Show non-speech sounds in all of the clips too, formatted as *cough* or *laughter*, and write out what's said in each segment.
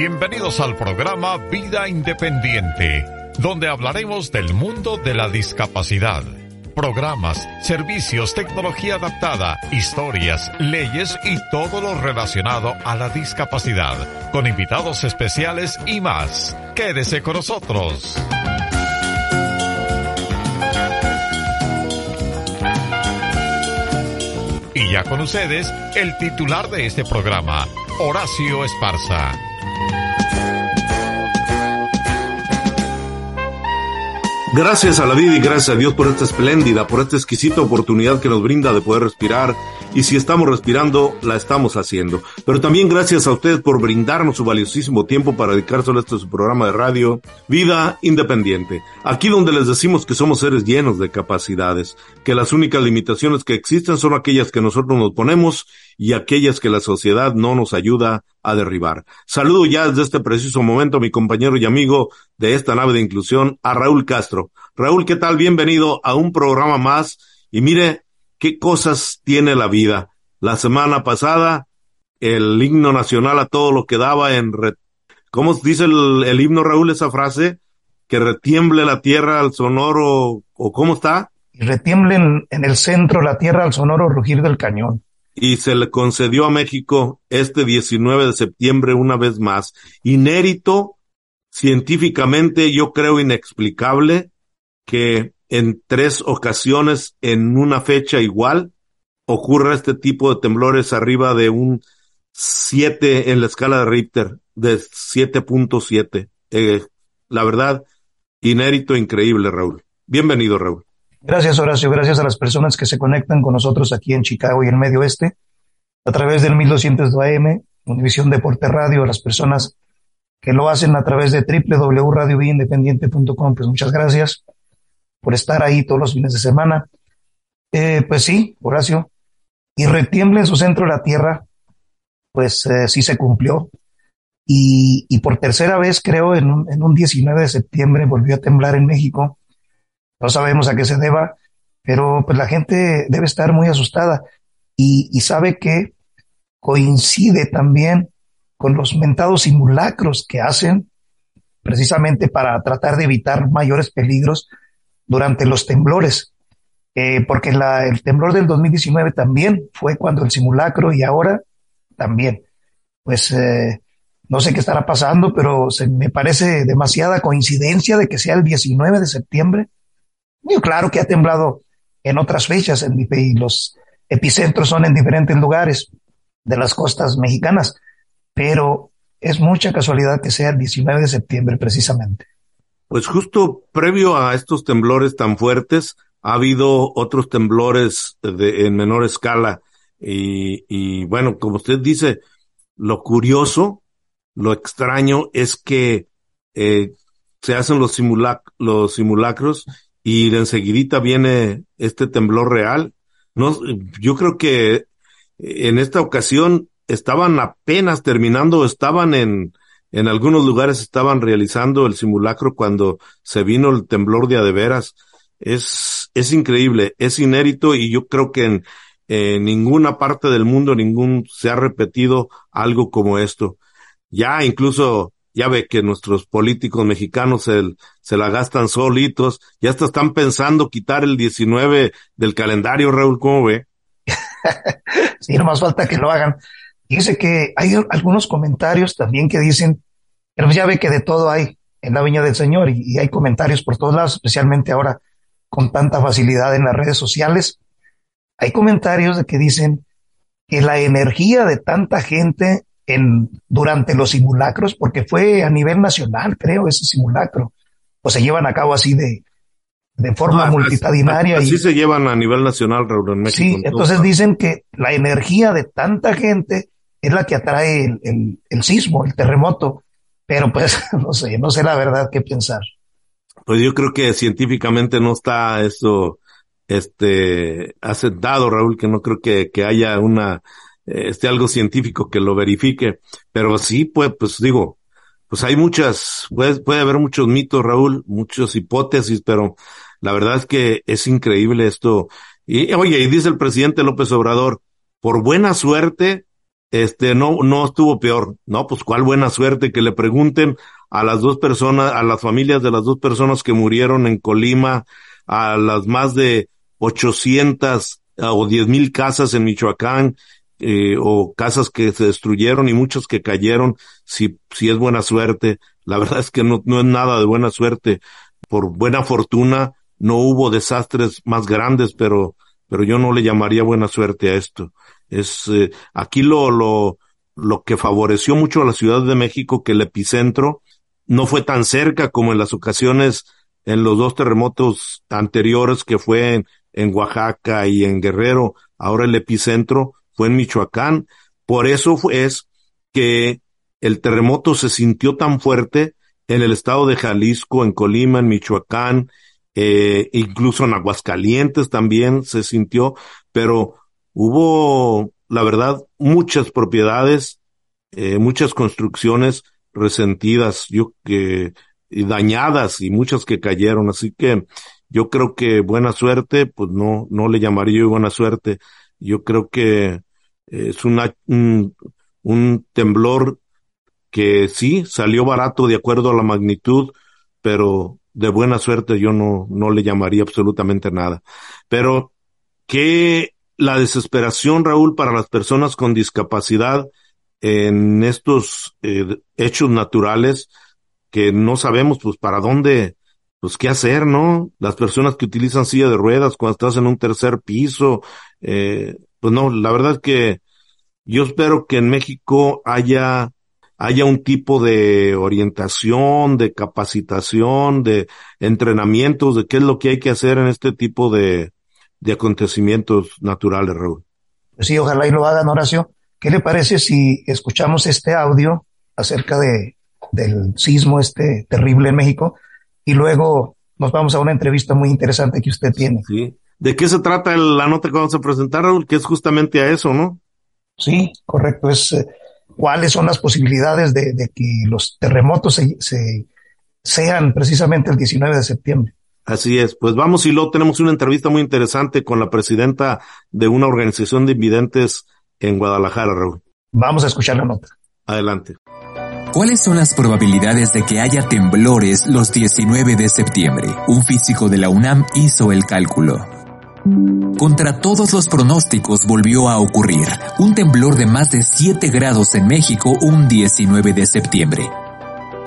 Bienvenidos al programa Vida Independiente, donde hablaremos del mundo de la discapacidad. Programas, servicios, tecnología adaptada, historias, leyes y todo lo relacionado a la discapacidad, con invitados especiales y más. Quédese con nosotros. Y ya con ustedes, el titular de este programa, Horacio Esparza. Gracias a la vida y gracias a Dios por esta espléndida, por esta exquisita oportunidad que nos brinda de poder respirar. Y si estamos respirando, la estamos haciendo. Pero también gracias a ustedes por brindarnos su valiosísimo tiempo para dedicárselo a este su programa de radio, Vida Independiente. Aquí donde les decimos que somos seres llenos de capacidades, que las únicas limitaciones que existen son aquellas que nosotros nos ponemos y aquellas que la sociedad no nos ayuda a derribar. Saludo ya desde este preciso momento a mi compañero y amigo de esta nave de inclusión, a Raúl Castro. Raúl, ¿qué tal? Bienvenido a un programa más. Y mire, qué cosas tiene la vida. La semana pasada, el himno nacional a todo lo que daba en... ¿Cómo dice el, himno, Raúl, esa frase? Que retiemble la tierra al sonoro, o cómo está? Retiemble en el centro la tierra al sonoro rugir del cañón y se le concedió a México este 19 de septiembre una vez más. Inérito, científicamente yo creo inexplicable que en tres ocasiones en una fecha igual ocurra este tipo de temblores arriba de un 7 en la escala de Richter, de 7.7. Eh, la verdad, inérito, increíble, Raúl. Bienvenido, Raúl. Gracias, Horacio. Gracias a las personas que se conectan con nosotros aquí en Chicago y en Medio Oeste a través del 1200 AM, Univisión Deporte Radio, a las personas que lo hacen a través de www.radioindependiente.com. Pues muchas gracias por estar ahí todos los fines de semana. Eh, pues sí, Horacio, y retiemble en su centro la tierra, pues eh, sí se cumplió. Y, y, por tercera vez, creo, en un, en un 19 de septiembre volvió a temblar en México no sabemos a qué se deba, pero pues la gente debe estar muy asustada y, sabe que coincide también con los mentados simulacros que hacen precisamente para tratar de evitar mayores peligros durante los temblores. Eh, porque la, el temblor del 2019 también fue cuando el simulacro y ahora también. Pues eh, no sé qué estará pasando, pero se me parece demasiada coincidencia de que sea el 19 de septiembre claro que ha temblado en otras fechas en, y los epicentros son en diferentes lugares de las costas mexicanas, pero es mucha casualidad que sea el 19 de septiembre precisamente. Pues justo previo a estos temblores tan fuertes, ha habido otros temblores de, en menor escala. Y, bueno, como usted dice, lo curioso, lo extraño es que eh, se hacen los, simulac los simulacros y de enseguidita viene este temblor real. No, yo creo que en esta ocasión estaban apenas terminando, estaban en, en algunos lugares estaban realizando el simulacro cuando se vino el temblor de adeveras. Es, es increíble, es inédito y yo creo que en, en ninguna parte del mundo ningún se ha repetido algo como esto. Ya incluso ya ve que nuestros políticos mexicanos se, la gastan solitos, ya hasta están pensando quitar el 19 del calendario, Raúl, ¿cómo ve? *laughs* sí, no más falta que lo hagan. Dice que hay algunos comentarios también que dicen, pero ya ve que de todo hay en la viña del Señor y, y hay comentarios por todos lados, especialmente ahora con tanta facilidad en las redes sociales. Hay comentarios de que dicen que la energía de tanta gente en, durante los simulacros, porque fue a nivel nacional, creo, ese simulacro, o se llevan a cabo así de, de forma ah, multitudinaria. Así, se llevan a nivel nacional, Raúl, en México. Sí, entonces dicen que la energía de tanta gente es la que atrae el, el, el, sismo, el terremoto, pero pues *laughs* no sé, no sé la verdad qué pensar. Pues yo creo que científicamente no está eso este aceptado, Raúl, que no creo que, que haya una este algo científico que lo verifique, pero sí, pues, pues digo, pues hay muchas, puede, puede haber muchos mitos, Raúl, muchas hipótesis, pero la verdad es que es increíble esto. Y oye, y dice el presidente López Obrador, por buena suerte, este, no, no estuvo peor. No, pues cuál buena suerte que le pregunten a las dos personas, a las familias de las dos personas que murieron en Colima, a las más de 800 o 10 mil casas en Michoacán, eh, o casas que se destruyeron y muchos que cayeron, si, si es buena suerte. La verdad es que no, no es nada de buena suerte. Por buena fortuna, no hubo desastres más grandes, pero, pero yo no le llamaría buena suerte a esto. Es, eh, aquí lo, lo, lo que favoreció mucho a la Ciudad de México que el epicentro no fue tan cerca como en las ocasiones en los dos terremotos anteriores que fue en, en Oaxaca y en Guerrero. Ahora el epicentro fue en Michoacán. Por eso es que el terremoto se sintió tan fuerte en el estado de Jalisco, en Colima, en Michoacán, eh, incluso en Aguascalientes también se sintió, pero hubo, la verdad, muchas propiedades, eh, muchas construcciones resentidas, yo que y dañadas y muchas que cayeron, así que yo creo que buena suerte, pues no, no le llamaría yo buena suerte. Yo creo que es una, un, un temblor que sí salió barato de acuerdo a la magnitud, pero de buena suerte yo no, no le llamaría absolutamente nada. Pero que la desesperación, Raúl, para las personas con discapacidad en estos eh, hechos naturales que no sabemos pues para dónde, pues qué hacer, ¿no? Las personas que utilizan silla de ruedas cuando estás en un tercer piso, eh, pues no, la verdad es que yo espero que en México haya haya un tipo de orientación, de capacitación, de entrenamientos, de qué es lo que hay que hacer en este tipo de, de acontecimientos naturales, Raúl. Pues sí, ojalá y lo hagan, Horacio. ¿Qué le parece si escuchamos este audio acerca de, del sismo este terrible en México y luego nos vamos a una entrevista muy interesante que usted tiene? Sí. ¿De qué se trata la nota que vamos a presentar, Raúl? Que es justamente a eso, ¿no? Sí, correcto. Es eh, cuáles son las posibilidades de, de que los terremotos se, se, sean precisamente el 19 de septiembre. Así es, pues vamos y luego tenemos una entrevista muy interesante con la presidenta de una organización de invidentes en Guadalajara, Raúl. Vamos a escuchar la nota. Adelante. ¿Cuáles son las probabilidades de que haya temblores los 19 de septiembre? Un físico de la UNAM hizo el cálculo. Contra todos los pronósticos volvió a ocurrir un temblor de más de 7 grados en México un 19 de septiembre.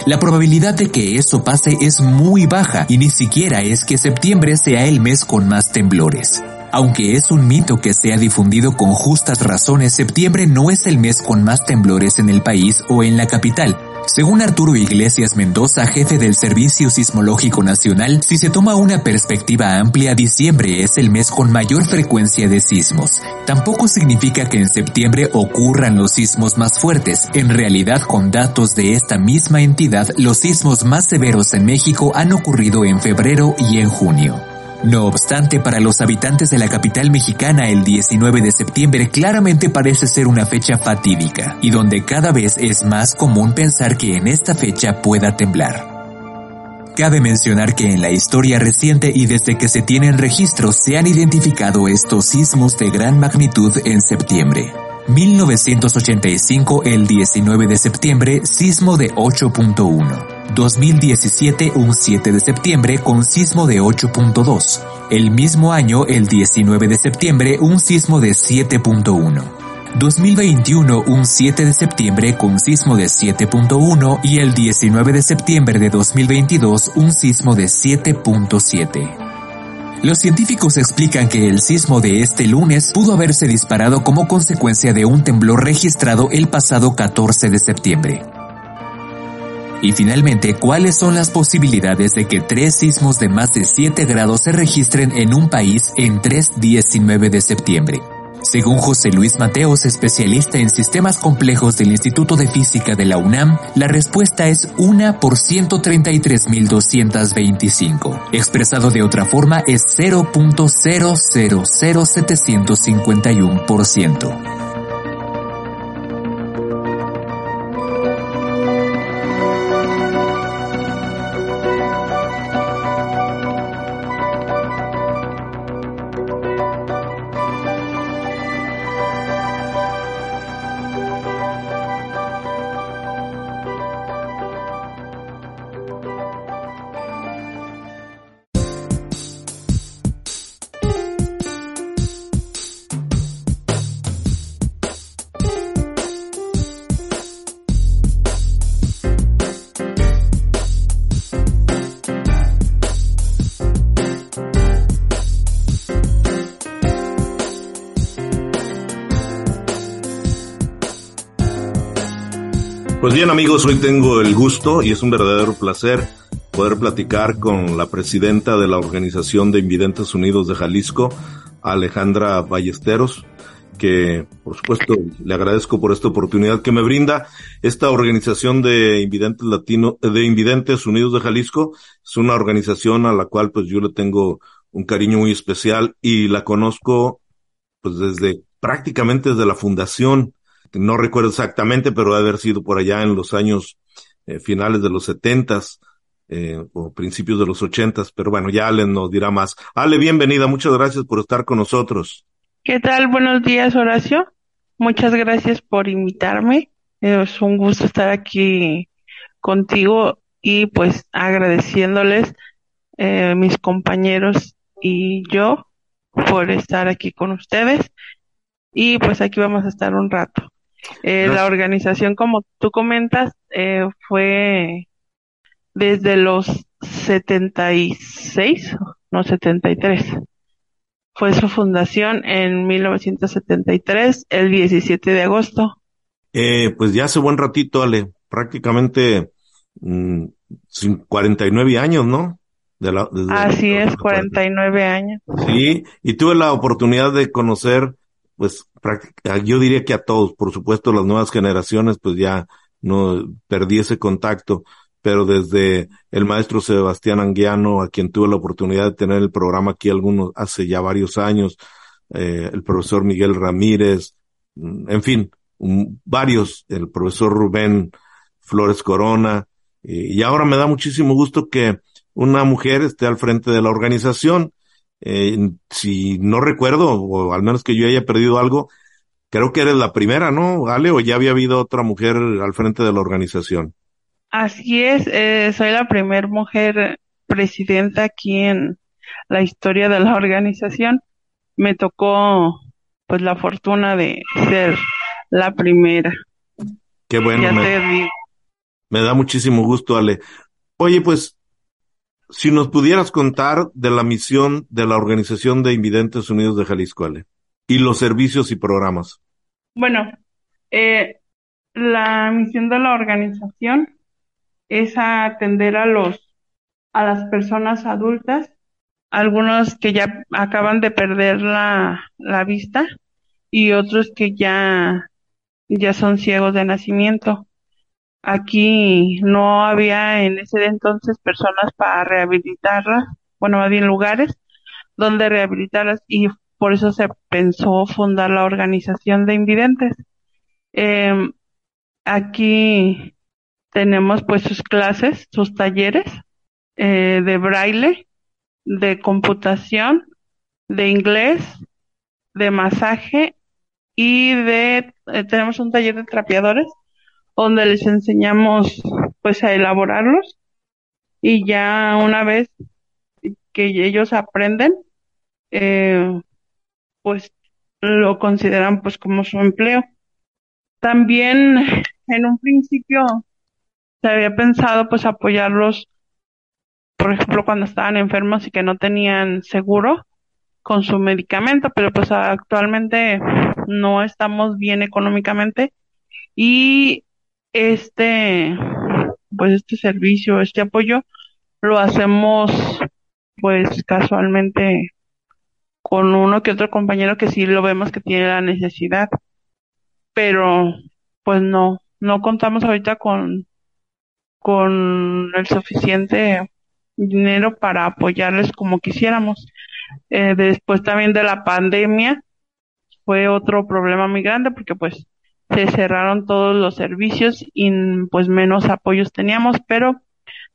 La probabilidad de que eso pase es muy baja y ni siquiera es que septiembre sea el mes con más temblores. Aunque es un mito que se ha difundido con justas razones, septiembre no es el mes con más temblores en el país o en la capital, según Arturo Iglesias Mendoza, jefe del Servicio Sismológico Nacional, si se toma una perspectiva amplia, diciembre es el mes con mayor frecuencia de sismos. Tampoco significa que en septiembre ocurran los sismos más fuertes. En realidad, con datos de esta misma entidad, los sismos más severos en México han ocurrido en febrero y en junio. No obstante, para los habitantes de la capital mexicana el 19 de septiembre claramente parece ser una fecha fatídica, y donde cada vez es más común pensar que en esta fecha pueda temblar. Cabe mencionar que en la historia reciente y desde que se tienen registros se han identificado estos sismos de gran magnitud en septiembre. 1985 el 19 de septiembre, sismo de 8.1. 2017 un 7 de septiembre con sismo de 8.2. El mismo año, el 19 de septiembre, un sismo de 7.1. 2021 un 7 de septiembre con sismo de 7.1 y el 19 de septiembre de 2022 un sismo de 7.7. Los científicos explican que el sismo de este lunes pudo haberse disparado como consecuencia de un temblor registrado el pasado 14 de septiembre. Y finalmente, ¿cuáles son las posibilidades de que tres sismos de más de 7 grados se registren en un país en 3-19 de septiembre? Según José Luis Mateos, especialista en sistemas complejos del Instituto de Física de la UNAM, la respuesta es una por 133.225. Expresado de otra forma es 0.000751%. bien amigos, hoy tengo el gusto y es un verdadero placer poder platicar con la presidenta de la Organización de Invidentes Unidos de Jalisco, Alejandra Ballesteros, que por supuesto le agradezco por esta oportunidad que me brinda. Esta organización de invidentes latino, de invidentes unidos de Jalisco es una organización a la cual pues yo le tengo un cariño muy especial y la conozco pues desde prácticamente desde la fundación no recuerdo exactamente, pero debe haber sido por allá en los años eh, finales de los setentas eh, o principios de los ochentas, pero bueno, ya Ale nos dirá más. Ale, bienvenida, muchas gracias por estar con nosotros. ¿Qué tal? Buenos días, Horacio. Muchas gracias por invitarme. Es un gusto estar aquí contigo y pues agradeciéndoles eh, mis compañeros y yo por estar aquí con ustedes. Y pues aquí vamos a estar un rato. Eh, la organización, como tú comentas, eh, fue desde los 76, no 73. Fue su fundación en 1973, el 17 de agosto. Eh, pues ya hace buen ratito, Ale, prácticamente mm, 49 años, ¿no? De la, Así es, 49 años. Sí, y tuve la oportunidad de conocer pues yo diría que a todos, por supuesto las nuevas generaciones pues ya no perdí ese contacto, pero desde el maestro Sebastián Anguiano, a quien tuve la oportunidad de tener el programa aquí algunos, hace ya varios años, eh, el profesor Miguel Ramírez, mm, en fin, varios, el profesor Rubén Flores Corona, y ahora me da muchísimo gusto que una mujer esté al frente de la organización eh, si no recuerdo, o al menos que yo haya perdido algo, creo que eres la primera, ¿no, Ale? ¿O ya había habido otra mujer al frente de la organización? Así es, eh, soy la primera mujer presidenta aquí en la historia de la organización. Me tocó, pues, la fortuna de ser la primera. Qué bueno. me da muchísimo gusto, Ale. Oye, pues, si nos pudieras contar de la misión de la Organización de Invidentes Unidos de Jalisco, Ale, y los servicios y programas. Bueno, eh, la misión de la organización es atender a los a las personas adultas, algunos que ya acaban de perder la, la vista y otros que ya ya son ciegos de nacimiento. Aquí no había en ese entonces personas para rehabilitarlas, bueno, más bien lugares donde rehabilitarlas y por eso se pensó fundar la organización de invidentes. Em, aquí tenemos pues sus clases, sus talleres eh, de braille, de computación, de inglés, de masaje y de eh, tenemos un taller de trapeadores donde les enseñamos pues a elaborarlos y ya una vez que ellos aprenden, eh, pues lo consideran pues como su empleo. También en un principio se había pensado pues apoyarlos, por ejemplo, cuando estaban enfermos y que no tenían seguro con su medicamento, pero pues actualmente no estamos bien económicamente y este, pues este servicio, este apoyo, lo hacemos pues casualmente con uno que otro compañero que sí lo vemos que tiene la necesidad, pero pues no, no contamos ahorita con, con el suficiente dinero para apoyarles como quisiéramos. Eh, después también de la pandemia fue otro problema muy grande porque pues se cerraron todos los servicios y pues menos apoyos teníamos, pero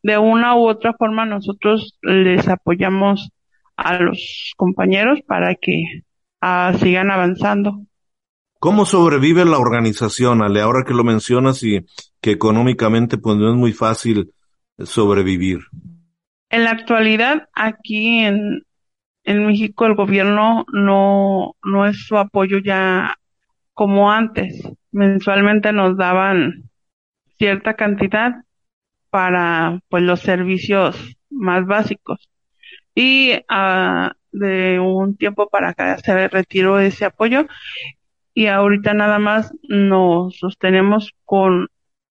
de una u otra forma nosotros les apoyamos a los compañeros para que ah, sigan avanzando. ¿Cómo sobrevive la organización, Ale? Ahora que lo mencionas y que económicamente pues no es muy fácil sobrevivir. En la actualidad, aquí en, en México el gobierno no, no es su apoyo ya como antes mensualmente nos daban cierta cantidad para pues los servicios más básicos. Y uh, de un tiempo para acá se retiró ese apoyo y ahorita nada más nos sostenemos con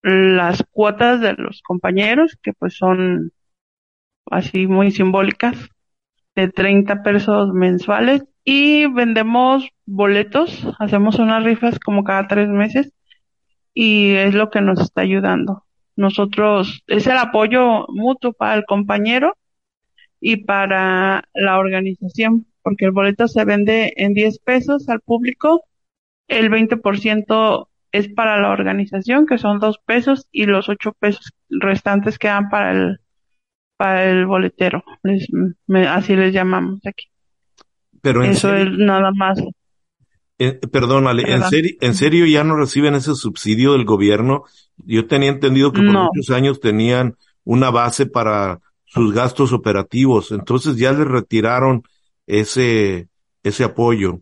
las cuotas de los compañeros, que pues son así muy simbólicas, de 30 pesos mensuales y vendemos boletos, hacemos unas rifas como cada tres meses y es lo que nos está ayudando. Nosotros, es el apoyo mutuo para el compañero y para la organización, porque el boleto se vende en 10 pesos al público, el 20% es para la organización, que son 2 pesos, y los 8 pesos restantes quedan para el, para el boletero, así les llamamos aquí. Pero Eso es nada más. Eh, perdón, ¿en, serio, ¿en serio ya no reciben ese subsidio del gobierno? Yo tenía entendido que por muchos años tenían una base para sus gastos operativos, entonces ya les retiraron ese, ese apoyo.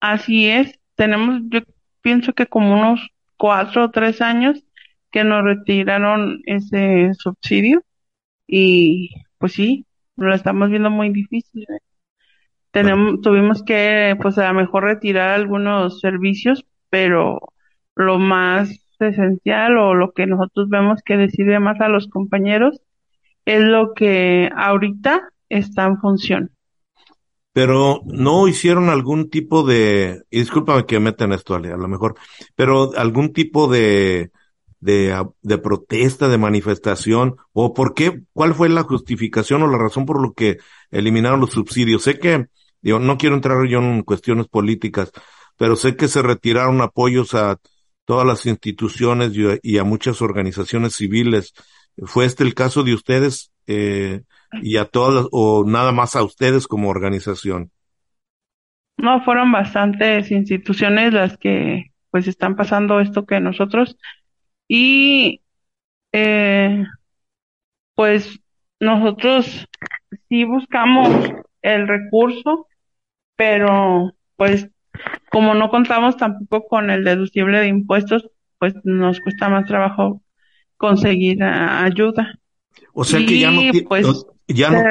Así es, tenemos, yo pienso que como unos cuatro o tres años que nos retiraron ese subsidio y pues sí, lo estamos viendo muy difícil. ¿eh? Tenemos, tuvimos que, pues a lo mejor retirar algunos servicios, pero lo más esencial o lo que nosotros vemos que decide más a los compañeros es lo que ahorita está en función. Pero no hicieron algún tipo de, y discúlpame que meten esto a lo mejor, pero algún tipo de, de, de protesta, de manifestación, o por qué, cuál fue la justificación o la razón por lo que eliminaron los subsidios. Sé que Digo, no quiero entrar yo en cuestiones políticas, pero sé que se retiraron apoyos a todas las instituciones y a, muchas organizaciones civiles. ¿Fue este el caso de ustedes eh, y a todas, o nada más a ustedes como organización? No, fueron bastantes instituciones las que pues están pasando esto que nosotros y eh, pues nosotros sí buscamos el recurso pero pues como no contamos tampoco con el deducible de impuestos, pues nos cuesta más trabajo conseguir ayuda. O sea que ya no, pues, ya no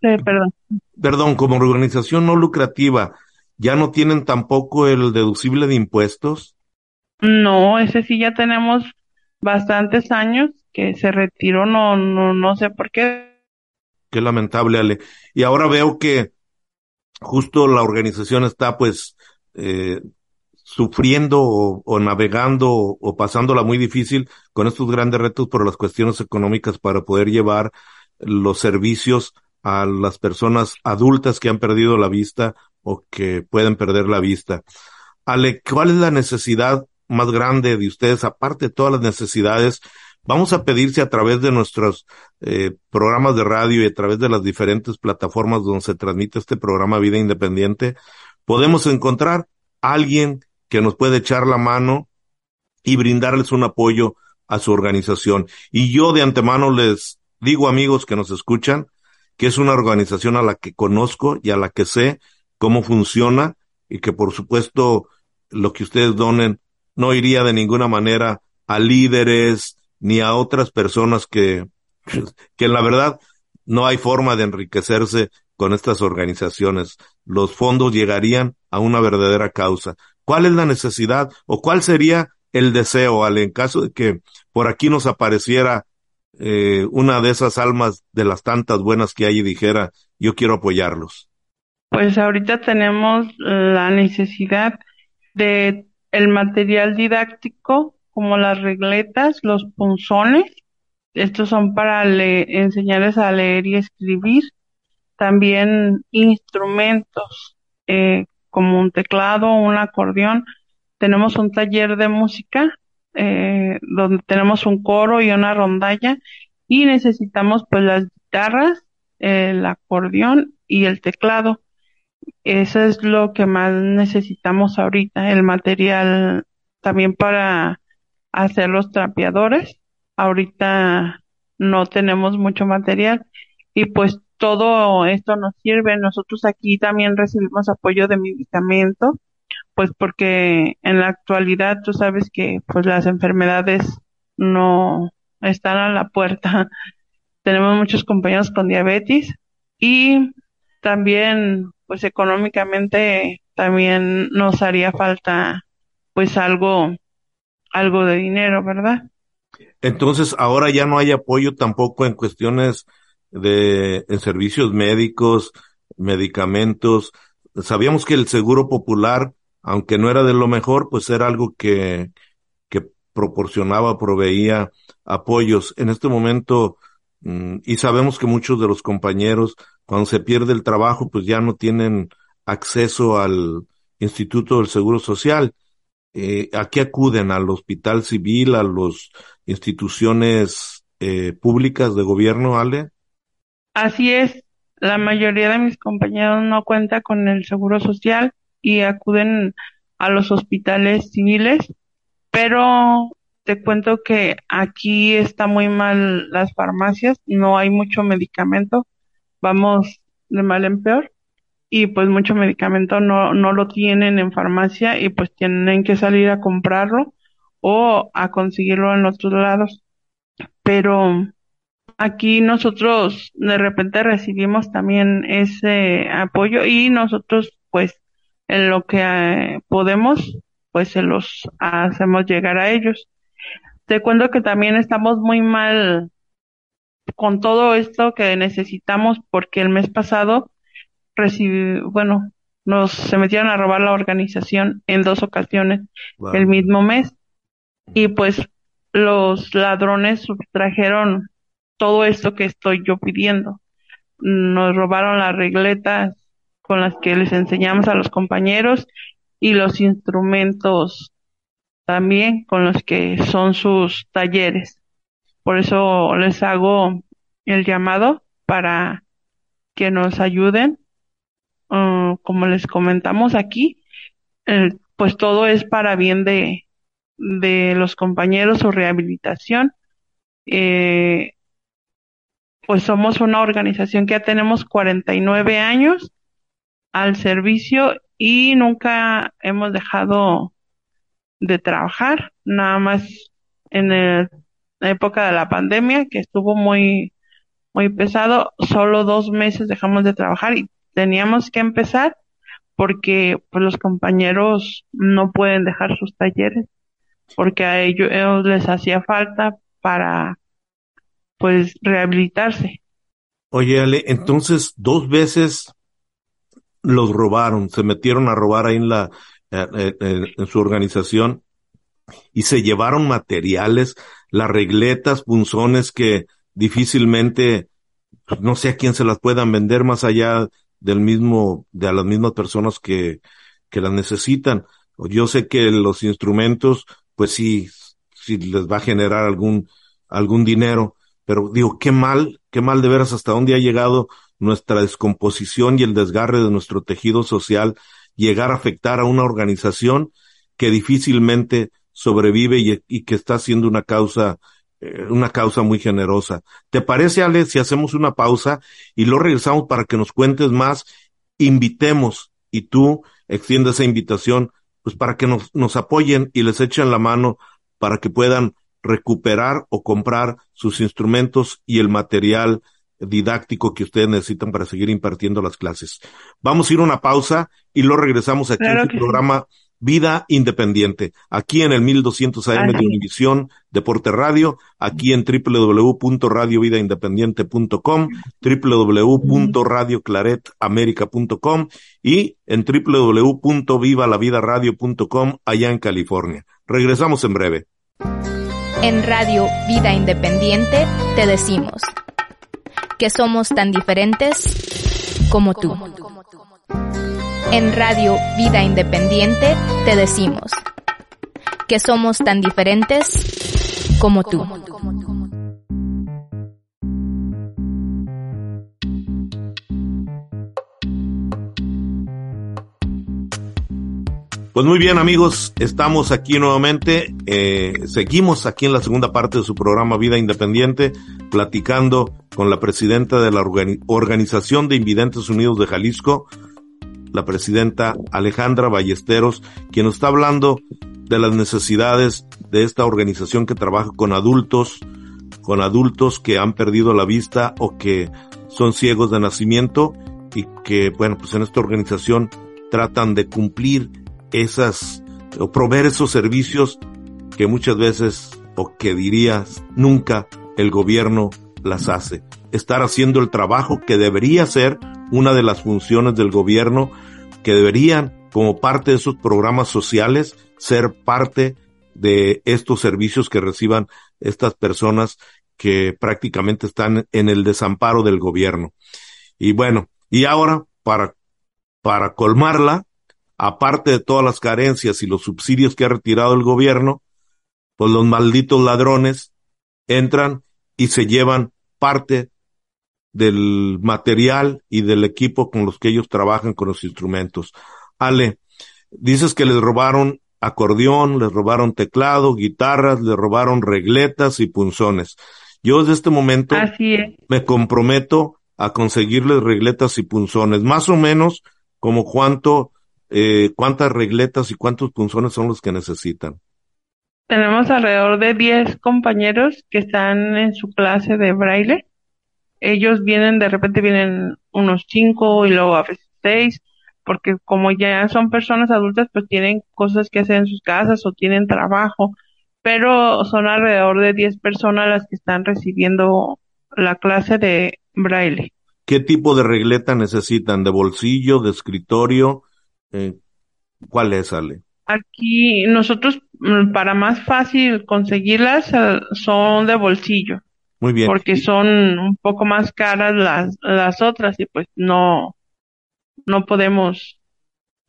perdón. perdón, como organización no lucrativa, ¿ya no tienen tampoco el deducible de impuestos? No, ese sí ya tenemos bastantes años que se retiró, no, no, no sé por qué. Qué lamentable, Ale. Y ahora veo que justo la organización está pues eh, sufriendo o, navegando o, o, pasándola muy difícil con estos grandes retos por las cuestiones económicas para poder llevar los servicios a las personas adultas que han perdido la vista o que pueden perder la vista. Ale, ¿cuál es la necesidad más grande de ustedes, aparte de todas las necesidades Vamos a pedirse a través de nuestros eh, programas de radio y a través de las diferentes plataformas donde se transmite este programa Vida Independiente, podemos encontrar a alguien que nos puede echar la mano y brindarles un apoyo a su organización. Y yo de antemano les digo amigos que nos escuchan que es una organización a la que conozco y a la que sé cómo funciona y que por supuesto lo que ustedes donen no iría de ninguna manera a líderes, ni a otras personas que, que la verdad no hay forma de enriquecerse con estas organizaciones. Los fondos llegarían a una verdadera causa. ¿Cuál es la necesidad o cuál sería el deseo, al en caso de que por aquí nos apareciera eh, una de esas almas de las tantas buenas que hay y dijera, yo quiero apoyarlos? Pues ahorita tenemos la necesidad de el material didáctico como las regletas, los punzones. Estos son para enseñarles a leer y escribir. También instrumentos eh, como un teclado, un acordeón. Tenemos un taller de música eh, donde tenemos un coro y una rondalla y necesitamos pues las guitarras, el acordeón y el teclado. Eso es lo que más necesitamos ahorita, el material también para hacer los trapeadores. Ahorita no tenemos mucho material y pues todo esto nos sirve. Nosotros aquí también recibimos apoyo de medicamento, pues porque en la actualidad tú sabes que pues las enfermedades no están a la puerta. *laughs* Tenemos muchos compañeros con diabetes y también pues económicamente también nos haría falta pues algo algo de dinero, ¿verdad? Entonces, ahora ya no hay apoyo tampoco en cuestiones de en servicios médicos, medicamentos. Sabíamos que el seguro popular, aunque no era de lo mejor, pues era algo que, que proporcionaba, proveía apoyos. En este momento, mm, y sabemos que muchos de los compañeros, cuando se pierde el trabajo, pues ya no tienen acceso al Instituto del Seguro Social. Eh, ¿A qué acuden? ¿Al hospital civil, a las instituciones eh, públicas de gobierno, Ale? Así es, la mayoría de mis compañeros no cuenta con el seguro social y acuden a los hospitales civiles, pero te cuento que aquí está muy mal las farmacias, no hay mucho medicamento, vamos de mal en peor y pues mucho medicamento no, no lo tienen en farmacia y pues tienen que salir a comprarlo o a conseguirlo en otros lados. Pero aquí nosotros de repente recibimos también ese apoyo y nosotros pues en lo que eh, podemos pues se los hacemos llegar a ellos. Te cuento que también estamos muy mal con todo esto que necesitamos porque el mes pasado bueno, nos se metieron a robar la organización en dos ocasiones el mismo mes y pues los ladrones sustrajeron todo esto que estoy yo pidiendo. Nos robaron las regletas con las que les enseñamos a los compañeros y los instrumentos también con los que son sus talleres. Por eso les hago el llamado para que nos ayuden Ah, como les comentamos aquí, pues todo es para bien de, de los compañeros o rehabilitación. Eh, pues somos una organización que ya tenemos 49 años al servicio y nunca hemos dejado de trabajar, nada más en la época de la pandemia que estuvo muy muy pesado, solo dos meses dejamos de trabajar y teníamos que empezar porque pues los compañeros no pueden dejar sus talleres porque a ellos, les hacía falta para pues rehabilitarse. Oye, Ale, entonces dos veces los robaron, se metieron a robar ahí en la eh, eh, en su organización y se llevaron materiales, las regletas, punzones que difícilmente pues, no sé a quién se las puedan vender más allá del mismo, de a las mismas personas que, que las necesitan. Yo sé que los instrumentos, pues sí, sí les va a generar algún, algún dinero, pero digo, qué mal, qué mal de veras hasta dónde ha llegado nuestra descomposición y el desgarre de nuestro tejido social, llegar a afectar a una organización que difícilmente sobrevive y, y que está siendo una causa eh, una causa muy generosa. ¿Te parece, Ale, si hacemos una pausa y luego regresamos para que nos cuentes más? Invitemos y tú extiendes esa invitación, pues para que nos, nos apoyen y les echen la mano para que puedan recuperar o comprar sus instrumentos y el material didáctico que ustedes necesitan para seguir impartiendo las clases. Vamos a ir a una pausa y luego regresamos aquí en el programa Vida Independiente, aquí en el 1200 AM de Univisión Deporte Radio, aquí en www.radiovidaindependiente.com, www.radioclaretamerica.com y en www.vivaلاvidaradio.com allá en California. Regresamos en breve. En Radio Vida Independiente te decimos que somos tan diferentes como tú. En Radio Vida Independiente te decimos que somos tan diferentes como tú. Pues muy bien amigos, estamos aquí nuevamente, eh, seguimos aquí en la segunda parte de su programa Vida Independiente, platicando con la presidenta de la Organización de Invidentes Unidos de Jalisco, la presidenta Alejandra Ballesteros, quien está hablando de las necesidades de esta organización que trabaja con adultos, con adultos que han perdido la vista o que son ciegos de nacimiento y que, bueno, pues en esta organización tratan de cumplir esas o proveer esos servicios que muchas veces o que dirías nunca el gobierno las hace. Estar haciendo el trabajo que debería ser una de las funciones del gobierno, que deberían, como parte de esos programas sociales, ser parte de estos servicios que reciban estas personas que prácticamente están en el desamparo del gobierno. Y bueno, y ahora, para, para colmarla, aparte de todas las carencias y los subsidios que ha retirado el gobierno, pues los malditos ladrones entran y se llevan parte del material y del equipo con los que ellos trabajan con los instrumentos. Ale, dices que les robaron acordeón, les robaron teclado, guitarras, les robaron regletas y punzones. Yo desde este momento me comprometo a conseguirles regletas y punzones, más o menos como cuánto, eh, cuántas regletas y cuántos punzones son los que necesitan. Tenemos alrededor de 10 compañeros que están en su clase de braille. Ellos vienen, de repente vienen unos 5 y luego a veces 6, porque como ya son personas adultas, pues tienen cosas que hacer en sus casas o tienen trabajo, pero son alrededor de 10 personas las que están recibiendo la clase de braille. ¿Qué tipo de regleta necesitan? ¿De bolsillo, de escritorio? Eh, ¿Cuál es, Ale? Aquí nosotros, mm, para más fácil conseguirlas, eh, son de bolsillo. Muy bien. Porque son un poco más caras las, las otras y pues no, no podemos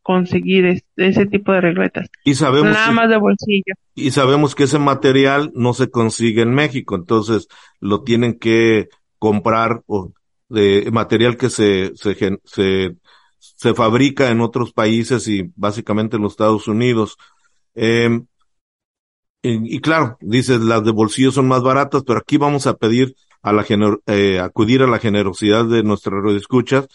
conseguir ese tipo de regletas. Y sabemos Nada más de bolsillo. Y sabemos que ese material no se consigue en México, entonces lo tienen que comprar o de material que se, se, se se fabrica en otros países y básicamente en los Estados Unidos. Eh, y, claro, dices, las de bolsillo son más baratas, pero aquí vamos a pedir a la eh, acudir a la generosidad de nuestras radioescuchas,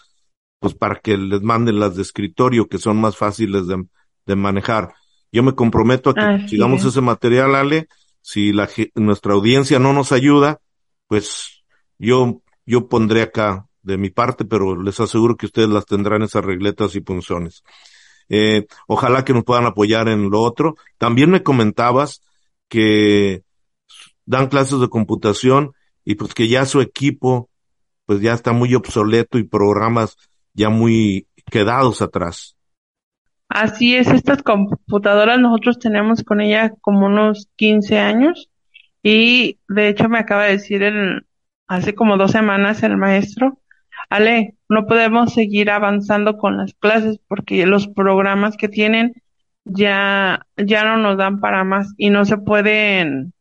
pues para que les manden las de escritorio, que son más fáciles de, de manejar. Yo me comprometo a que sigamos ese material, Ale. Si la, nuestra audiencia no nos ayuda, pues yo, yo pondré acá de mi parte, pero les aseguro que ustedes las tendrán esas regletas y punzones. Eh, ojalá que nos puedan apoyar en lo otro. También me comentabas que dan clases de computación y pues que ya su equipo pues ya está muy obsoleto y programas ya muy quedados atrás. Así es, estas computadoras nosotros tenemos con ella como unos 15 años y de hecho me acaba de decir el, hace como dos semanas el maestro Ale, no podemos seguir avanzando con las clases porque los programas que tienen ya, ya no nos dan para más y no se pueden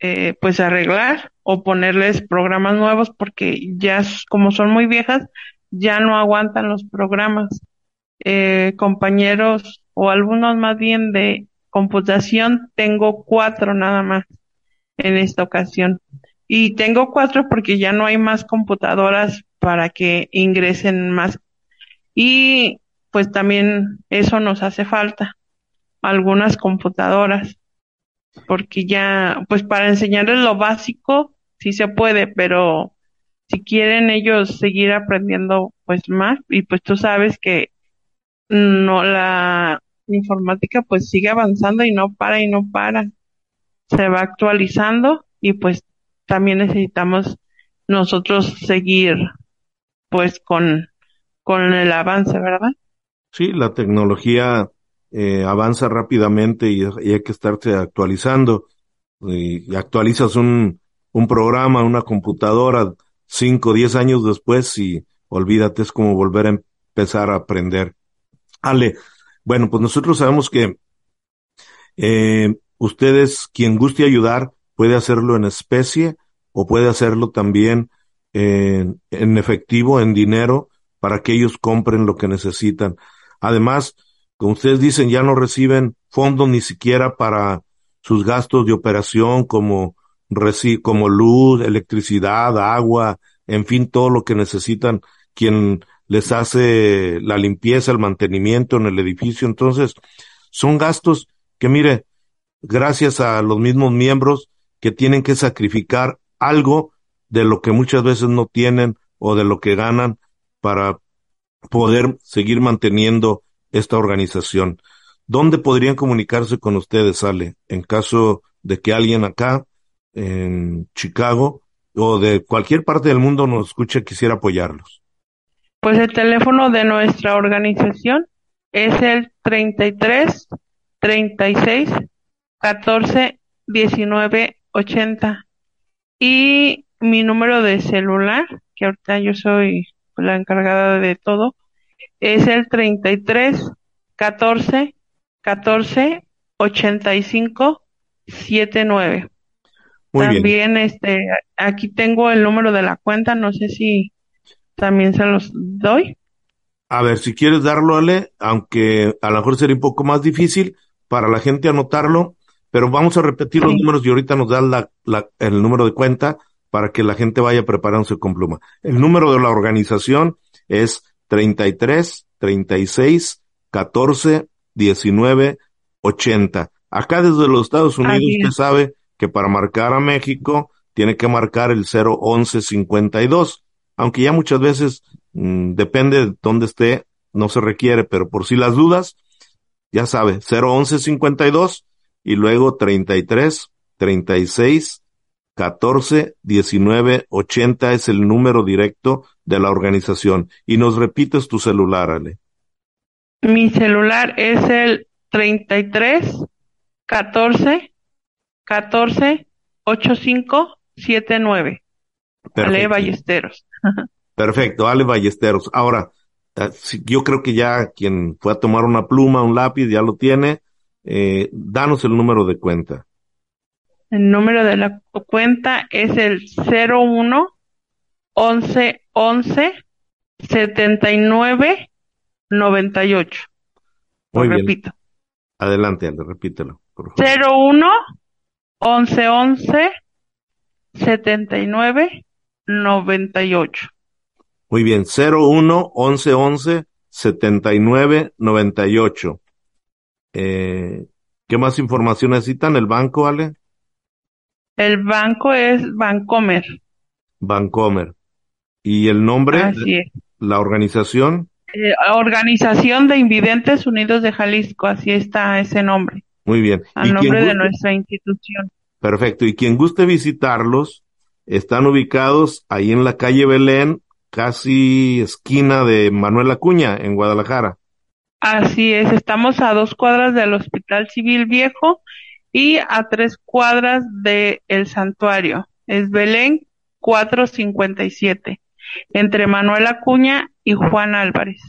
eh, pues arreglar o ponerles programas nuevos porque ya como son muy viejas ya no aguantan los programas. Eh, compañeros o algunos más bien de computación tengo cuatro nada más en esta ocasión y tengo cuatro porque ya no hay más computadoras para que ingresen más. Y pues también eso nos hace falta, algunas computadoras, porque ya, pues para enseñarles lo básico, sí se puede, pero si quieren ellos seguir aprendiendo pues más, y pues tú sabes que no, la informática pues sigue avanzando y no para y no para, se va actualizando y pues también necesitamos nosotros seguir pues con, con el avance, ¿verdad? Sí, la tecnología eh, avanza rápidamente y, hay que estarse actualizando. Y, actualizas un, un programa, una computadora, cinco, diez años después y olvídate, es como volver a empezar a aprender. Ale, bueno, pues nosotros sabemos que eh, ustedes, quien guste ayudar, puede hacerlo en especie o puede hacerlo también en, efectivo, en dinero, para que ellos compren lo que necesitan. Además, como ustedes dicen, ya no reciben fondos ni siquiera para sus gastos de operación como, como luz, electricidad, agua, en fin, todo lo que necesitan quien les hace la limpieza, el mantenimiento en el edificio. Entonces, son gastos que, mire, gracias a los mismos miembros que tienen que sacrificar algo de lo que muchas veces no tienen o de lo que ganan para poder seguir manteniendo esta organización. ¿Dónde podrían comunicarse con ustedes, Ale, en caso de que alguien acá en Chicago o de cualquier parte del mundo nos escuche quisiera apoyarlos. Pues el teléfono de nuestra organización es el 33 36 14 19 80 y mi número de celular, que ahorita yo soy la encargada de todo, es el 33 14 14 85 79. Muy también bien. este aquí tengo el número de la cuenta, no sé si también se los doy. A ver, si quieres darlo, Ale, aunque a lo mejor sería un poco más difícil para la gente anotarlo, pero vamos a repetir los números y ahorita nos la, la- el número de cuenta para que la gente vaya preparándose con pluma. El número de la organización es 33 36 14 19 80. Acá desde los Estados Unidos usted sabe que para marcar a México tiene que marcar el 011 52, aunque ya muchas veces mm, depende de dónde esté, no se requiere, pero por si las dudas, ya sabe, 011 52 y luego 33 36 14 19 80 es el número directo de la organización. Y nos repites tu celular, Ale. Mi celular es el 33 14 14 85 79. Ale Perfecto. Ballesteros. *laughs* Perfecto, Ale Ballesteros. Ahora, eh, yo creo que ya quien fue a tomar una pluma, un lápiz, ya lo tiene. Eh, danos el número de cuenta. El número de la cuenta es el 01 11 11 79 98. Lo Muy bien. repito. Adelante, Ale, repítelo. Por favor. 01 11 11 79 98. Muy bien, 01 11 11 79 98. Eh, ¿qué más información necesitan? ¿El banco, Ale? El banco es Bancomer. Bancomer. ¿Y el nombre? Así es. La organización. Eh, Organización de Invidentes Unidos de Jalisco, así está ese nombre, Muy bien. al ¿Y quien nombre de nuestra institución. Perfecto. Y quien guste visitarlos, están ubicados ahí en la calle Belén, casi esquina de Manuel Acuña, en Guadalajara. Así es, estamos a dos cuadras del Hospital Civil Viejo y a tres cuadras de El Santuario. Es Belén 457, entre Manuel Acuña y Juan Álvarez.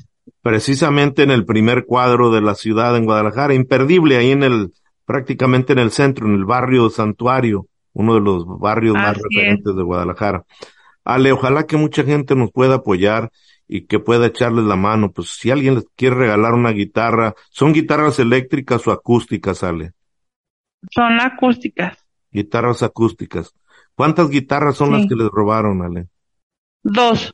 Precisamente en el primer cuadro de la ciudad en Guadalajara, imperdible ahí en el, prácticamente en el centro, en el barrio Santuario, uno de los barrios más es. referentes de Guadalajara. Ale, ojalá que mucha gente nos pueda apoyar y que pueda echarles la mano. Pues si alguien les quiere regalar una guitarra, ¿son guitarras eléctricas o acústicas, Ale? Son acústicas, Guitarras acústicas. ¿Cuántas guitarras son las que les robaron, Ale? dos,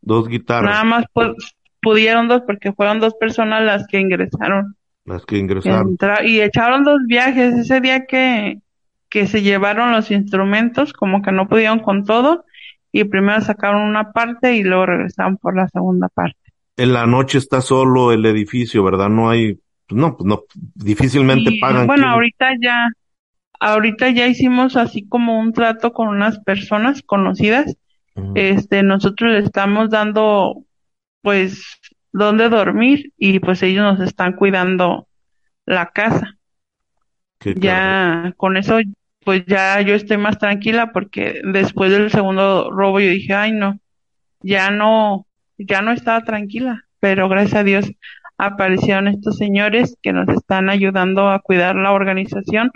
Dos guitarras, nada más pu- pudieron dos porque fueron dos personas las que ingresaron. las que ingresaron. Y echaron dos viajes ese día que, que se llevaron los instrumentos, como que no pudieron con todo, y primero sacaron una parte y luego regresaron por la segunda parte. En la noche está solo el edificio, ¿verdad? No hay, no, pues no, difícilmente Y, pagan. bueno, quien- ahorita ya, ahorita ya hicimos así como un trato con unas personas conocidas. Este, nosotros le estamos dando, pues, dónde dormir y pues ellos nos están cuidando la casa. Qué. Ya con eso, pues ya yo estoy más tranquila porque después del segundo robo yo dije, ay no, ya no, ya no estaba tranquila, pero gracias a Dios aparecieron estos señores que nos están ayudando a cuidar la organización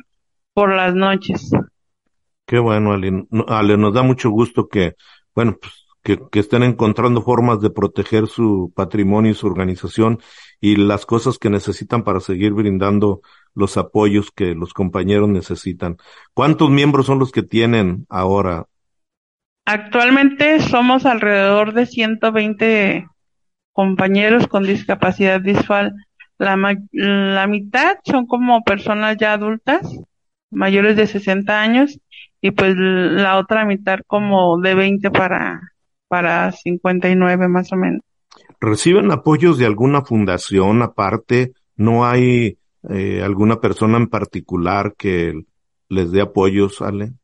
por las noches. Qué bueno, Ale. No- Ale, nos da mucho gusto que, bueno, pues, que, que estén encontrando formas de proteger su patrimonio y su organización y las cosas que necesitan para seguir brindando los apoyos que los compañeros necesitan. ¿Cuántos miembros son los que tienen ahora? Actualmente somos alrededor de 120 compañeros con discapacidad visual. La, ma- la mitad son como personas ya adultas, mayores de 60 años, y pues la otra mitad como de 20 para, para 59 más o menos. ¿Reciben apoyos de alguna fundación aparte? ¿No hay eh, alguna persona en particular que les dé apoyo, Ale?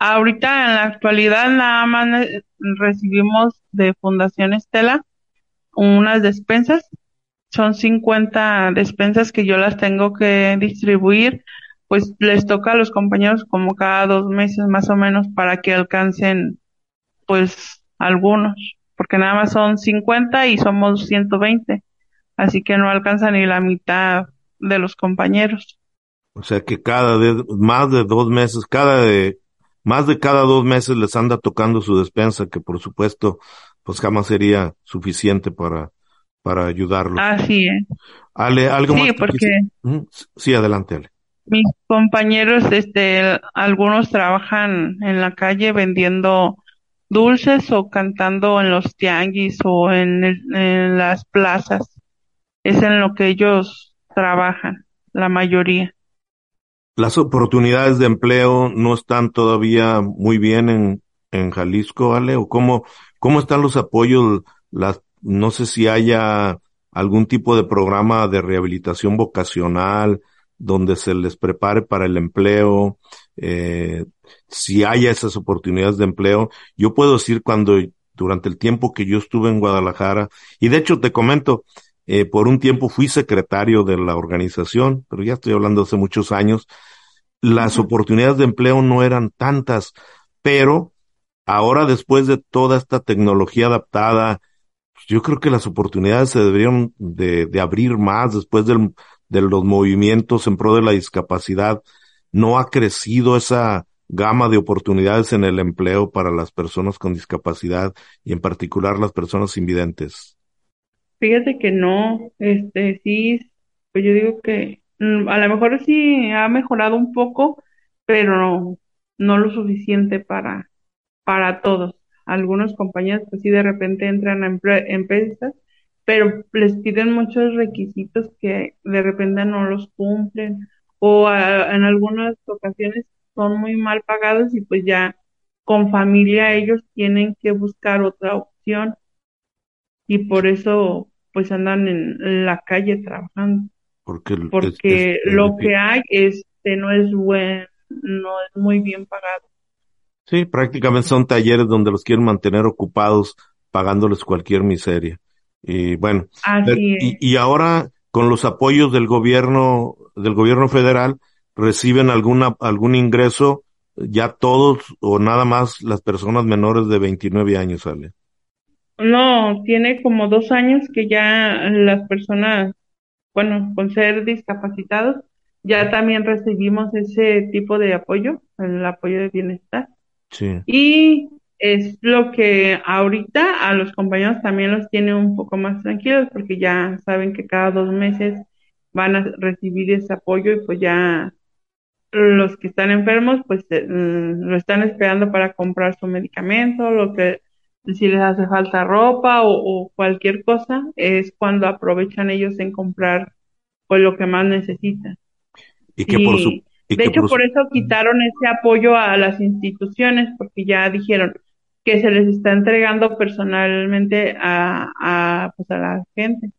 Ahorita en la actualidad nada más recibimos de Fundación Estela unas despensas. Son 50 despensas que yo las tengo que distribuir. Pues les toca a los compañeros como cada dos meses más o menos para que alcancen pues algunos. Porque nada más son 50 y somos 120. Así que no alcanza ni la mitad de los compañeros. O sea que cada de, más de dos meses, cada de, más de cada dos meses les anda tocando su despensa, que por supuesto, pues jamás sería suficiente para, para ayudarlos. Así es. Ale, algo sí, más. porque. Sí, adelante, Ale. Mis compañeros, este, algunos trabajan en la calle vendiendo dulces o cantando en los tianguis o en, en las plazas. Es en lo que ellos trabajan, la mayoría las oportunidades de empleo no están todavía muy bien en, en Jalisco, ¿vale? ¿O cómo, cómo están los apoyos? Las, no sé si haya algún tipo de programa de rehabilitación vocacional donde se les prepare para el empleo, eh, si haya esas oportunidades de empleo. Yo puedo decir cuando durante el tiempo que yo estuve en Guadalajara, y de hecho te comento, eh, por un tiempo fui secretario de la organización, pero ya estoy hablando hace muchos años. Las oportunidades de empleo no eran tantas, pero ahora después de toda esta tecnología adaptada, pues, yo creo que las oportunidades se deberían de, abrir más después del, de los movimientos en pro de la discapacidad. No ha crecido esa gama de oportunidades en el empleo para las personas con discapacidad y en particular las personas invidentes. Fíjate que no, este, sí, pues yo digo que mm, a lo mejor sí ha mejorado un poco, pero no, no lo suficiente para, para todos. Algunos compañeros pues sí de repente entran a empresas, pero les piden muchos requisitos que de repente no los cumplen o en algunas ocasiones son muy mal pagados y pues ya con familia ellos tienen que buscar otra opción y por eso pues andan en la calle trabajando. Porque, porque lo que hay este no es bueno, no es muy bien pagado. Sí, prácticamente son talleres donde los quieren mantener ocupados pagándoles cualquier miseria. Y bueno, y, y, ahora con los apoyos del gobierno, del gobierno federal, reciben alguna, algún ingreso ya todos o nada más las personas menores de 29 años, ¿sale? No, tiene como dos años que ya las personas, bueno, con ser discapacitados, ya también recibimos ese tipo de apoyo, el apoyo de bienestar. Sí. Y es lo que ahorita a los compañeros también los tiene un poco más tranquilos porque ya saben que cada dos meses van a recibir ese apoyo y pues ya los que están enfermos pues eh, lo están esperando para comprar su medicamento, lo que si les hace falta ropa o, cualquier cosa, es cuando aprovechan ellos en comprar pues lo que más necesitan. Y que por su, de hecho, por, eso quitaron ese apoyo a las instituciones, porque ya dijeron que se les está entregando personalmente a, a, pues a la gente.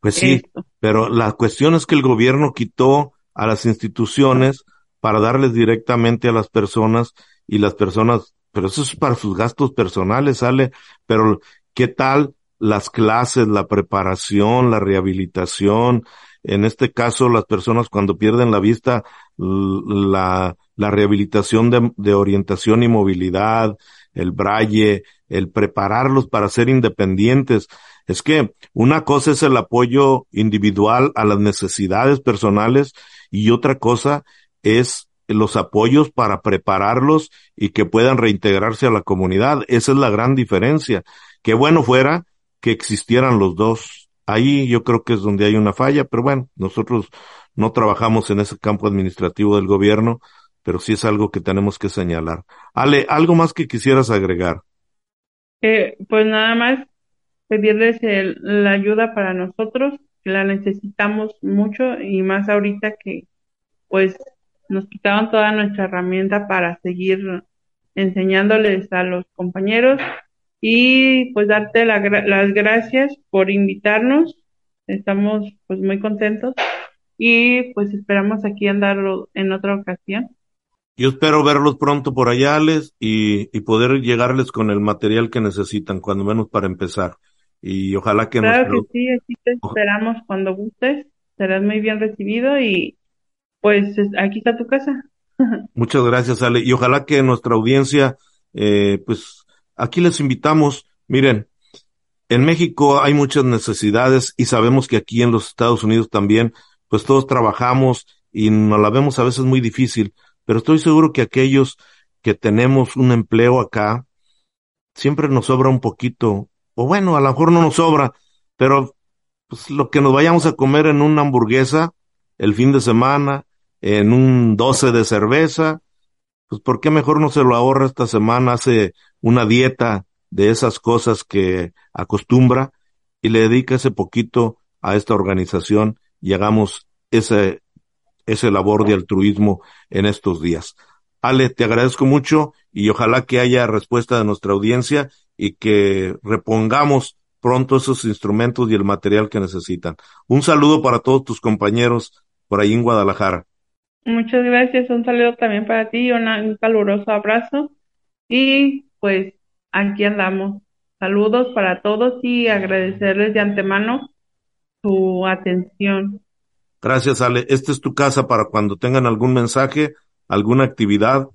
Pues sí, pero la cuestión es que el gobierno quitó a las instituciones para darles directamente a las personas y las personas pero eso es para sus gastos personales, sale, pero ¿qué tal las clases, la preparación, la rehabilitación? En este caso, las personas cuando pierden la vista, la, la rehabilitación de, de orientación y movilidad, el braille, el prepararlos para ser independientes. Es que una cosa es el apoyo individual a las necesidades personales y otra cosa es los apoyos para prepararlos y que puedan reintegrarse a la comunidad. Esa es la gran diferencia. Qué bueno fuera que existieran los dos. Ahí yo creo que es donde hay una falla, pero bueno, nosotros no trabajamos en ese campo administrativo del gobierno, pero sí es algo que tenemos que señalar. Ale, ¿algo más que quisieras agregar? Eh, pues nada más pedirles la ayuda para nosotros, que la necesitamos mucho y más ahorita que pues nos quitaban toda nuestra herramienta para seguir enseñándoles a los compañeros y pues darte las gracias por invitarnos. Estamos pues muy contentos y pues esperamos aquí andarlo en otra ocasión. Yo espero verlos pronto por allá, Les, y, y poder llegarles con el material que necesitan, cuando menos para empezar. Y ojalá que Claro que sí, aquí te esperamos cuando gustes. Serás muy bien recibido y pues es- aquí está tu casa. *laughs* Muchas gracias, Ale. Y ojalá que nuestra audiencia, eh, pues aquí les invitamos. Miren, en México hay muchas necesidades y sabemos que aquí en los Estados Unidos también, pues todos trabajamos y nos la vemos a veces muy difícil, pero estoy seguro que aquellos que tenemos un empleo acá, siempre nos sobra un poquito, o bueno, a lo mejor no nos sobra, pero pues lo que nos vayamos a comer en una hamburguesa el fin de semana, en un 12 de cerveza, pues ¿por qué mejor no se lo ahorra esta semana, hace una dieta de esas cosas que acostumbra y le dedica ese poquito a esta organización y hagamos ese, ese labor de altruismo en estos días. Ale, te agradezco mucho y ojalá que haya respuesta de nuestra audiencia y que repongamos pronto esos instrumentos y el material que necesitan. Un saludo para todos tus compañeros por ahí en Guadalajara. Muchas gracias, un saludo también para ti, una- un caluroso abrazo y pues aquí andamos. Saludos para todos y agradecerles de antemano su atención. Gracias, Ale. Esta es tu casa para cuando tengan algún mensaje, alguna actividad,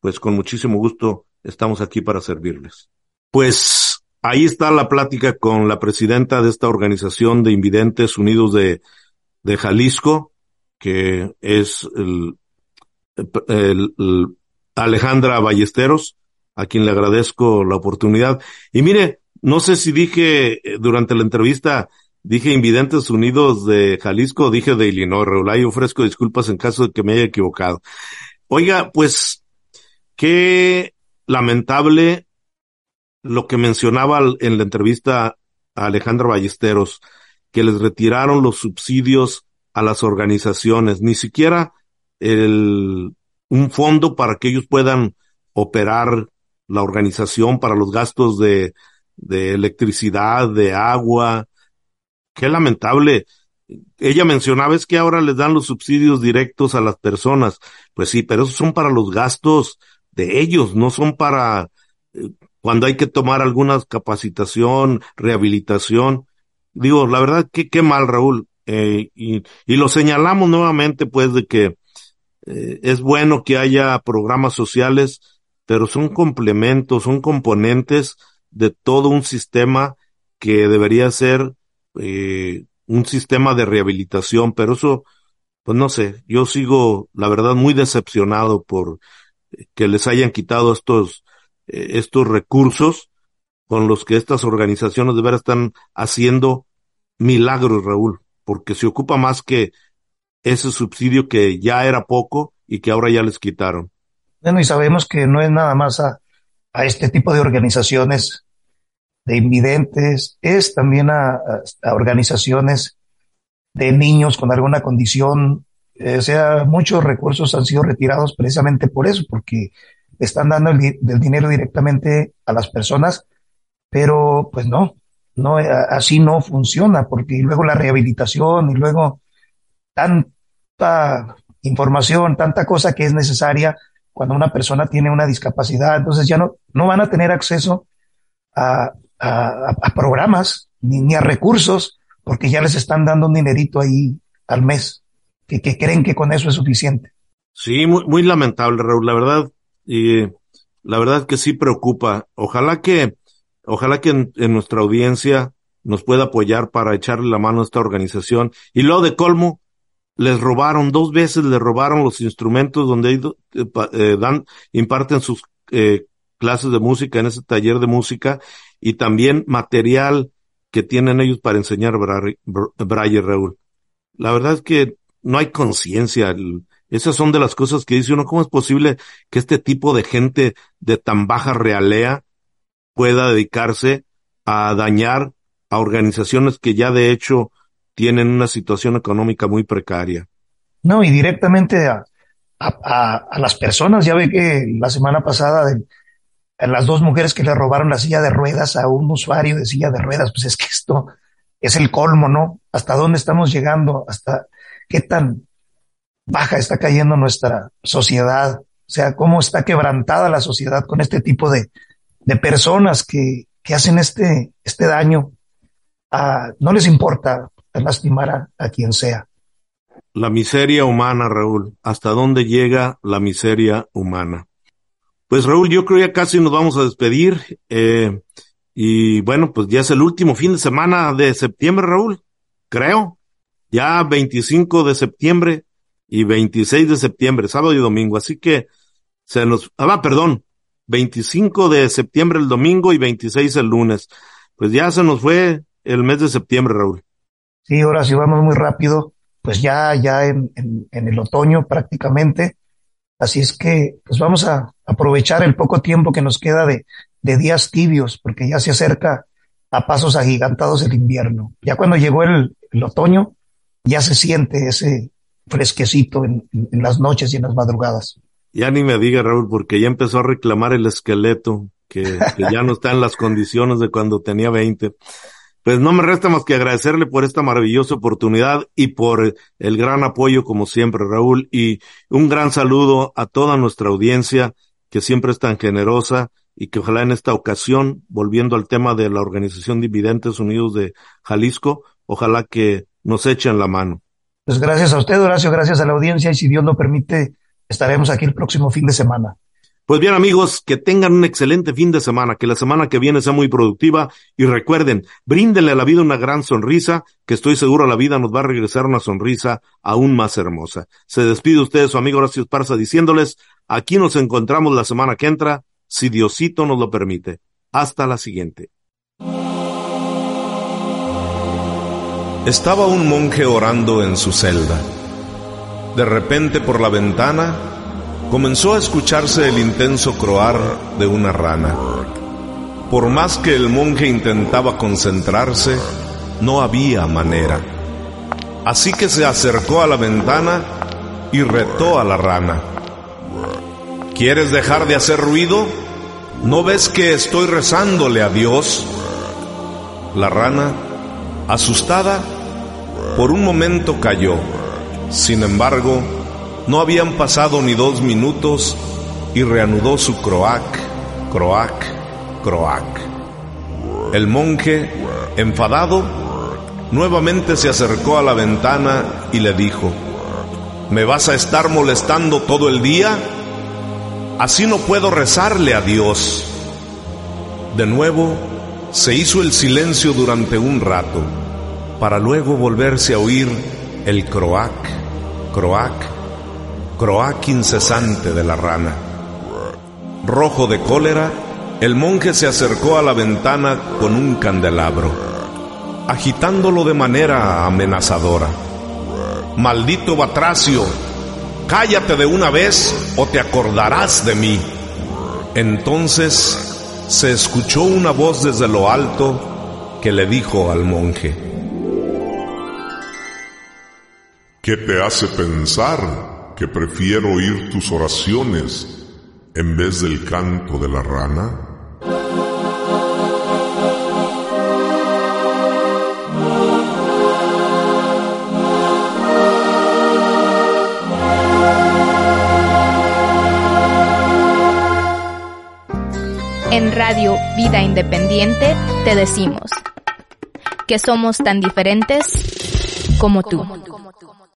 pues con muchísimo gusto estamos aquí para servirles. Pues ahí está la plática con la presidenta de esta organización de Invidentes Unidos de, de Jalisco, que es el, el- el Alejandra Ballesteros, a quien le agradezco la oportunidad. Y mire, no sé si dije eh, durante la entrevista, dije Invidentes Unidos de Jalisco, dije de Illinois. Ahí ofrezco disculpas en caso de que me haya equivocado. Oiga, pues, qué lamentable lo que mencionaba en la entrevista a Alejandra Ballesteros, que les retiraron los subsidios a las organizaciones, ni siquiera el, un fondo para que ellos puedan operar la organización para los gastos de, de electricidad, de agua. Qué lamentable. Ella mencionaba es que ahora les dan los subsidios directos a las personas. Pues sí, pero esos son para los gastos de ellos, no son para eh, cuando hay que tomar alguna capacitación, rehabilitación. Digo, la verdad que qué mal, Raúl. Eh, y, y lo señalamos nuevamente, pues, de que eh, es bueno que haya programas sociales, pero son complementos, son componentes de todo un sistema que debería ser eh, un sistema de rehabilitación, pero eso, pues no sé, yo sigo, la verdad, muy decepcionado por que les hayan quitado estos, eh, estos recursos con los que estas organizaciones de veras están haciendo milagros, Raúl, porque se ocupa más que ese subsidio que ya era poco y que ahora ya les quitaron. Bueno, y sabemos que no es nada más a, a este tipo de organizaciones de invidentes, es también a, organizaciones de niños con alguna condición. Eh, o sea, muchos recursos han sido retirados precisamente por eso, porque están dando el, el dinero directamente a las personas, pero pues no, no, eh, así no funciona, porque luego la rehabilitación y luego tanta información, tanta cosa que es necesaria cuando una persona tiene una discapacidad, entonces ya no, no van a tener acceso a, a- programas ni, a recursos porque ya les están dando un dinerito ahí al mes, que, que creen que con eso es suficiente. Sí, muy, muy lamentable, Raúl, la verdad, y la verdad que sí preocupa. Ojalá que, ojalá que en, nuestra audiencia nos pueda apoyar para echarle la mano a esta organización. Y luego de colmo, les robaron, dos veces les robaron los instrumentos donde eh, eh, dan, imparten sus eh, clases de música en ese taller de música y también material que tienen ellos para enseñar bra- br- braille, Raúl. La verdad es que no hay conciencia. Esas son de las cosas que dice uno, ¿cómo es posible que este tipo de gente de tan baja realea pueda dedicarse a dañar a organizaciones que ya de hecho tienen una situación económica muy precaria? No, y directamente a, a, las personas. Ya ve que la semana pasada de, las dos mujeres que le robaron la silla de ruedas a un usuario de silla de ruedas, pues es que esto es el colmo, ¿no? ¿Hasta dónde estamos llegando? ¿Hasta qué tan baja está cayendo nuestra sociedad? O sea, cómo está quebrantada la sociedad con este tipo de, de personas que, que hacen este, este daño. A, no les importa lastimar a, quien sea. La miseria humana, Raúl. ¿Hasta dónde llega la miseria humana? Pues Raúl, yo creo ya casi nos vamos a despedir. Eh, y bueno, pues ya es el último fin de semana de septiembre, Raúl. Creo. Ya 25 de septiembre y 26 de septiembre, sábado y domingo. Así que se nos, ah, perdón, 25 de septiembre el domingo y 26 el lunes. Pues ya se nos fue el mes de septiembre, Raúl. Sí, ahora sí vamos muy rápido, pues ya, ya en, en, el otoño prácticamente. Así es que, pues vamos a aprovechar el poco tiempo que nos queda de, de días tibios, porque ya se acerca a pasos agigantados el invierno. Ya cuando llegó el, el otoño, ya se siente ese fresquecito en, en, las noches y en las madrugadas. Ya ni me diga, Raúl, porque ya empezó a reclamar el esqueleto, que, ya no está en las condiciones de cuando tenía 20. Pues no me resta más que agradecerle por esta maravillosa oportunidad y por el gran apoyo como siempre, Raúl, y un gran saludo a toda nuestra audiencia que siempre es tan generosa y que ojalá en esta ocasión, volviendo al tema de la Organización Dividentes Unidos de Jalisco, ojalá que nos echen la mano. Pues gracias a usted, Horacio, gracias a la audiencia y si Dios lo permite, estaremos aquí el próximo fin de semana. Pues bien amigos, que tengan un excelente fin de semana, que la semana que viene sea muy productiva y recuerden, bríndenle a la vida una gran sonrisa, que estoy seguro la vida nos va a regresar una sonrisa aún más hermosa. Se despide usted su amigo Horacio Esparza diciéndoles, aquí nos encontramos la semana que entra, si Diosito nos lo permite. Hasta la siguiente. Estaba un monje orando en su celda. De repente por la ventana comenzó a escucharse el intenso croar de una rana. Por más que el monje intentaba concentrarse, no había manera. Así que se acercó a la ventana y retó a la rana. ¿Quieres dejar de hacer ruido? ¿No ves que estoy rezándole a Dios? La rana, asustada, por un momento cayó. Sin embargo, no habían pasado ni dos minutos y reanudó su croac, croac, croac. El monje, enfadado, nuevamente se acercó a la ventana y le dijo, ¿me vas a estar molestando todo el día? Así no puedo rezarle a Dios. De nuevo, se hizo el silencio durante un rato, para luego volverse a oír el croac, croac, croac incesante de la rana. Rojo de cólera, el monje se acercó a la ventana con un candelabro, agitándolo de manera amenazadora. Maldito Batracio, cállate de una vez o te acordarás de mí. Entonces se escuchó una voz desde lo alto que le dijo al monje, ¿Qué te hace pensar que prefiero oír tus oraciones en vez del canto de la rana? En Radio Vida Independiente te decimos que somos tan diferentes como tú.